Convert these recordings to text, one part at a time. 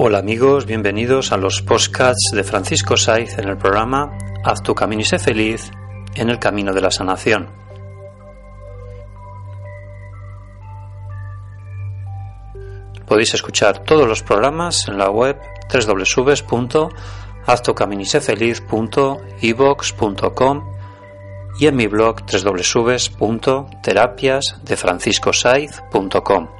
Hola amigos, bienvenidos a los podcasts de Francisco Saiz en el programa Haz tu camino y sé feliz en el camino de la sanación. Podéis escuchar todos los programas en la web www.haztucaminisefeliz.evox.com y en mi blog www.terapiasdefranciscosaiz.com.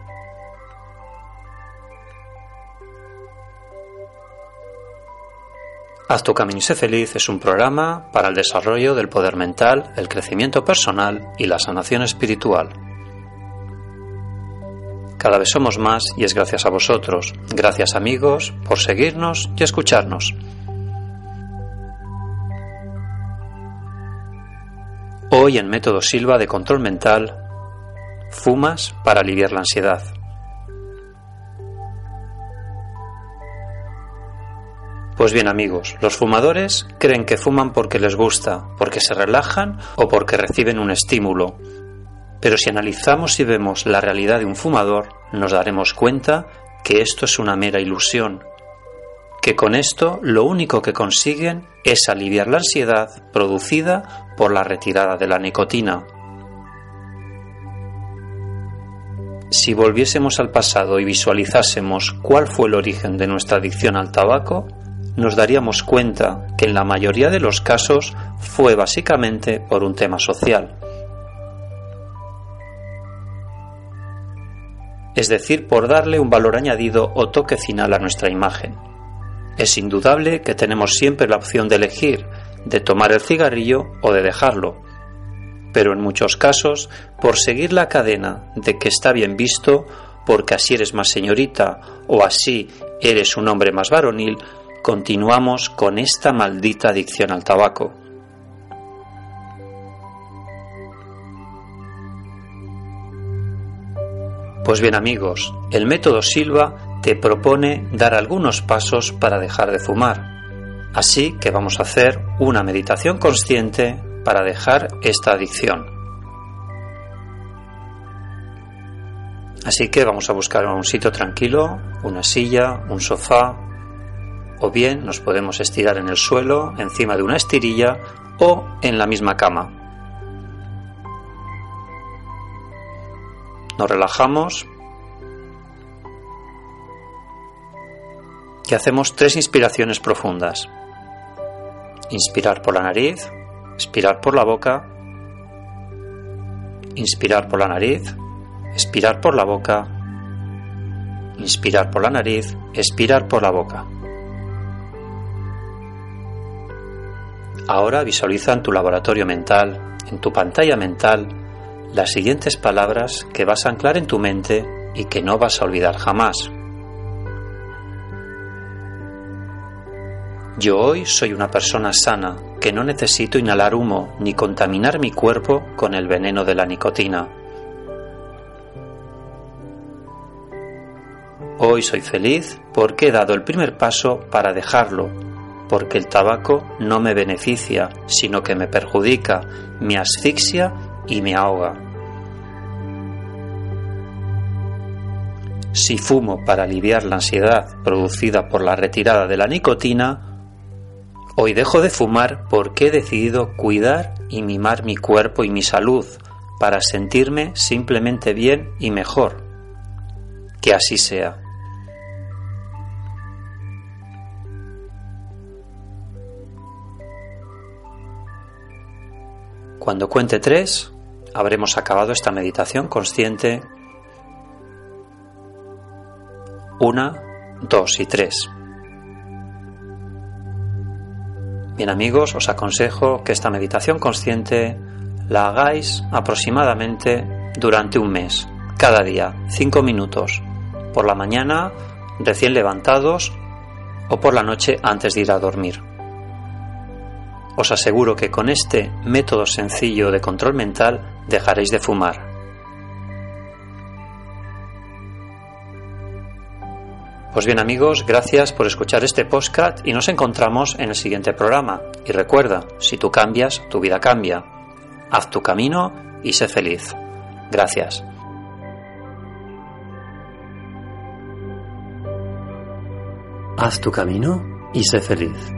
Haz tu camino y sé feliz es un programa para el desarrollo del poder mental, el crecimiento personal y la sanación espiritual. Cada vez somos más y es gracias a vosotros. Gracias amigos por seguirnos y escucharnos. Hoy en Método Silva de Control Mental, fumas para aliviar la ansiedad. Pues bien amigos, los fumadores creen que fuman porque les gusta, porque se relajan o porque reciben un estímulo. Pero si analizamos y vemos la realidad de un fumador, nos daremos cuenta que esto es una mera ilusión, que con esto lo único que consiguen es aliviar la ansiedad producida por la retirada de la nicotina. Si volviésemos al pasado y visualizásemos cuál fue el origen de nuestra adicción al tabaco, nos daríamos cuenta que en la mayoría de los casos fue básicamente por un tema social. Es decir, por darle un valor añadido o toque final a nuestra imagen. Es indudable que tenemos siempre la opción de elegir, de tomar el cigarrillo o de dejarlo, pero en muchos casos, por seguir la cadena de que está bien visto, porque así eres más señorita o así eres un hombre más varonil, continuamos con esta maldita adicción al tabaco. Pues bien amigos, el método Silva te propone dar algunos pasos para dejar de fumar. Así que vamos a hacer una meditación consciente para dejar esta adicción. Así que vamos a buscar un sitio tranquilo, una silla, un sofá, o bien nos podemos estirar en el suelo, encima de una estirilla o en la misma cama. Nos relajamos y hacemos tres inspiraciones profundas. Inspirar por la nariz, expirar por la boca, inspirar por la nariz, expirar por la boca, inspirar por la nariz, expirar por la boca. Ahora visualiza en tu laboratorio mental, en tu pantalla mental, las siguientes palabras que vas a anclar en tu mente y que no vas a olvidar jamás. Yo hoy soy una persona sana que no necesito inhalar humo ni contaminar mi cuerpo con el veneno de la nicotina. Hoy soy feliz porque he dado el primer paso para dejarlo, porque el tabaco no me beneficia, sino que me perjudica, me asfixia y me ahoga. Si fumo para aliviar la ansiedad producida por la retirada de la nicotina, hoy dejo de fumar porque he decidido cuidar y mimar mi cuerpo y mi salud para sentirme simplemente bien y mejor. Que así sea. Cuando cuente tres, habremos acabado esta meditación consciente. Una, dos y tres. Bien amigos, os aconsejo que esta meditación consciente la hagáis aproximadamente durante un mes, cada día, cinco minutos, por la mañana, recién levantados o por la noche antes de ir a dormir. Os aseguro que con este método sencillo de control mental dejaréis de fumar. Pues bien amigos, gracias por escuchar este podcast y nos encontramos en el siguiente programa. Y recuerda, si tú cambias, tu vida cambia. Haz tu camino y sé feliz. Gracias. Haz tu camino y sé feliz.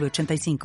906985.